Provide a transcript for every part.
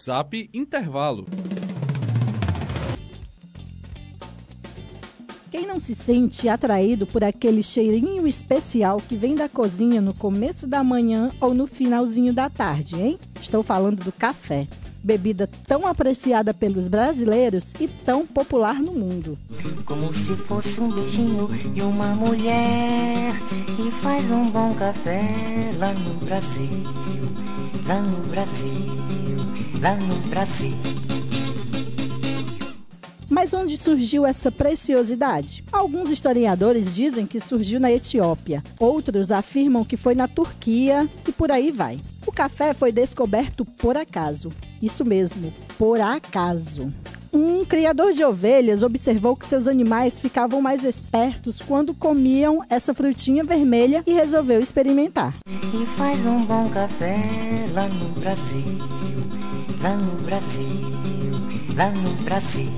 Zap Intervalo. Quem não se sente atraído por aquele cheirinho especial que vem da cozinha no começo da manhã ou no finalzinho da tarde, hein? Estou falando do café. Bebida tão apreciada pelos brasileiros e tão popular no mundo. Como se fosse um beijinho de uma mulher que faz um bom café lá no Brasil, lá no Brasil, lá no Brasil. Mas onde surgiu essa preciosidade? Alguns historiadores dizem que surgiu na Etiópia, outros afirmam que foi na Turquia e por aí vai. O café foi descoberto por acaso. Isso mesmo, por acaso. Um criador de ovelhas observou que seus animais ficavam mais espertos quando comiam essa frutinha vermelha e resolveu experimentar. E faz um bom café lá no Brasil, lá no Brasil, lá no Brasil.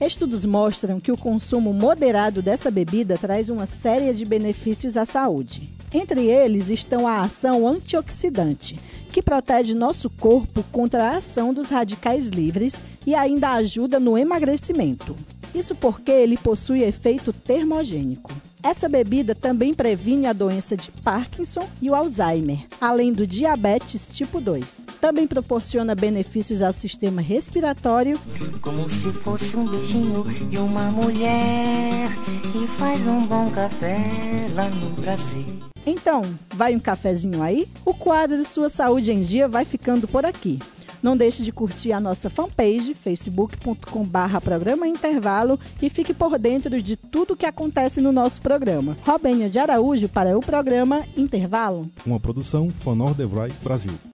Estudos mostram que o consumo moderado dessa bebida traz uma série de benefícios à saúde. Entre eles estão a ação antioxidante, que protege nosso corpo contra a ação dos radicais livres e ainda ajuda no emagrecimento. Isso porque ele possui efeito termogênico. Essa bebida também previne a doença de Parkinson e o Alzheimer, além do diabetes tipo 2. Também proporciona benefícios ao sistema respiratório. Como se fosse um beijinho de uma mulher que faz um bom café lá no Brasil. Então, vai um cafezinho aí? O quadro Sua Saúde em Dia vai ficando por aqui. Não deixe de curtir a nossa fanpage, facebook.com.br programa intervalo e fique por dentro de tudo que acontece no nosso programa. Robênia de Araújo para o programa Intervalo. Uma produção Fonor Devray Brasil.